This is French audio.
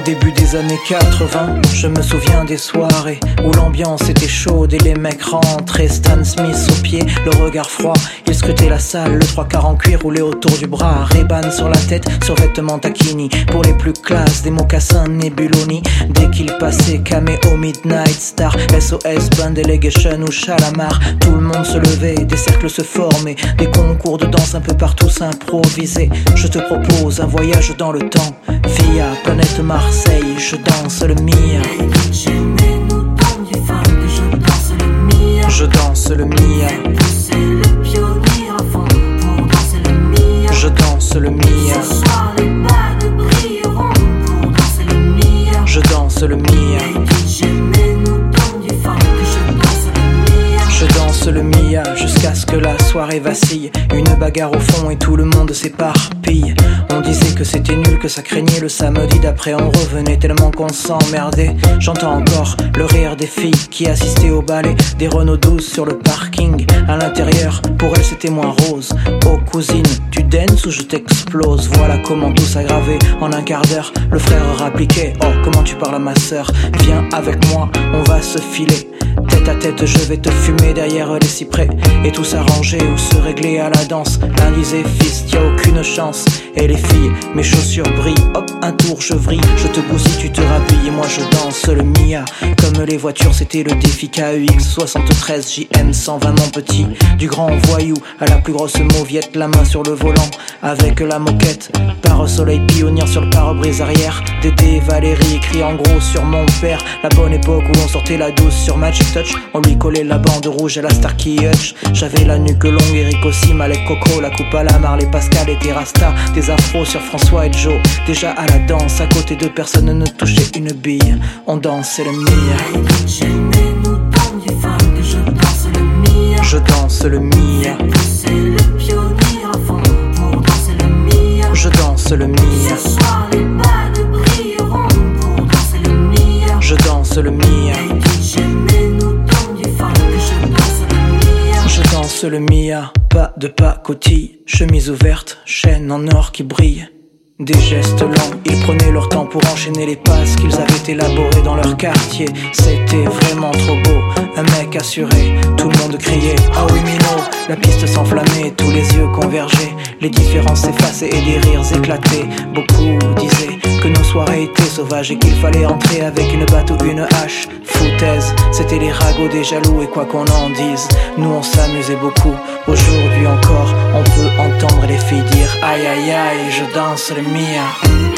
Au début des années 80, je me souviens des soirées où l'ambiance était chaude et les mecs rentraient. Stan Smith au pied, le regard froid. Il scrutait la salle, le trois quarts en cuir roulé autour du bras. Reban sur la tête, sur vêtements taquini. Pour les plus classes, des mocassins Nebuloni. Dès qu'il passait, au Midnight Star, SOS, Band Delegation ou Chalamar. Tout le monde se levait, des cercles se formaient, des concours de danse un peu partout s'improvisaient. Je te propose un voyage dans le temps, via planète Mars Marseille, je danse le Mia. Je danse le fond pour danser le Mia. Je danse le Mia. Je danse le Mia. Le Mia jusqu'à ce que la soirée vacille. Une bagarre au fond et tout le monde s'éparpille. On disait que c'était nul, que ça craignait le samedi d'après. On revenait tellement qu'on s'emmerdait. J'entends encore le rire des filles qui assistaient au ballet. Des Renault 12 sur le parking. À l'intérieur, pour elles c'était moins rose. Oh cousine, tu danses ou je t'explose? Voilà comment tout s'aggravait en un quart d'heure. Le frère rappliquait. Oh, comment tu parles à ma soeur Viens avec moi, on va se filer. Tête à tête, je vais te fumer derrière les cyprès. Et tout s'arranger ou se régler à la danse. L'un disait, fils, y a aucune chance. Et les filles, mes chaussures brillent. Hop, un tour, je vrille. Je te bousille, tu te rhabilles. Et moi, je danse le Mia. Comme les voitures, c'était le défi KUX 73 JM 120, mon petit. Du grand voyou à la plus grosse mauviette, la main sur le volant. Avec la moquette, par soleil pionnier sur le pare-brise arrière. Dédé Valérie écrit en gros sur mon père. La bonne époque où on sortait la douce sur Magic Touch. On lui collait la bande rouge à la Starkey Hutch. J'avais la nuque longue, Eric aussi, Malek Coco, la coupe à la Marley Pascal et Terrasta. Afros sur François et Joe. Déjà à la danse, à côté de personne ne touchait une bille. On dansait le Mia. Je danse le Mia. Je danse le Mia. Je danse le Mia. Je danse le Mia, pas de pacotille, chemise ouverte, chaîne en or qui brille. Des gestes lents, ils prenaient leur temps pour enchaîner les passes qu'ils avaient élaborées dans leur quartier. C'était vraiment trop beau, un mec assuré, tout le monde criait Ah oui Mino, la piste s'enflammait, tous les yeux convergeaient, les différences s'effaçaient et des rires éclataient. Beaucoup disaient que nos soirées étaient sauvages et qu'il fallait entrer avec une batte ou une hache. Foutaise, c'était les ragots des jaloux et quoi qu'on en dise, nous on s'amusait beaucoup. Aujourd'hui encore, on peut entendre les filles dire Aïe aïe aïe, je danse le mia.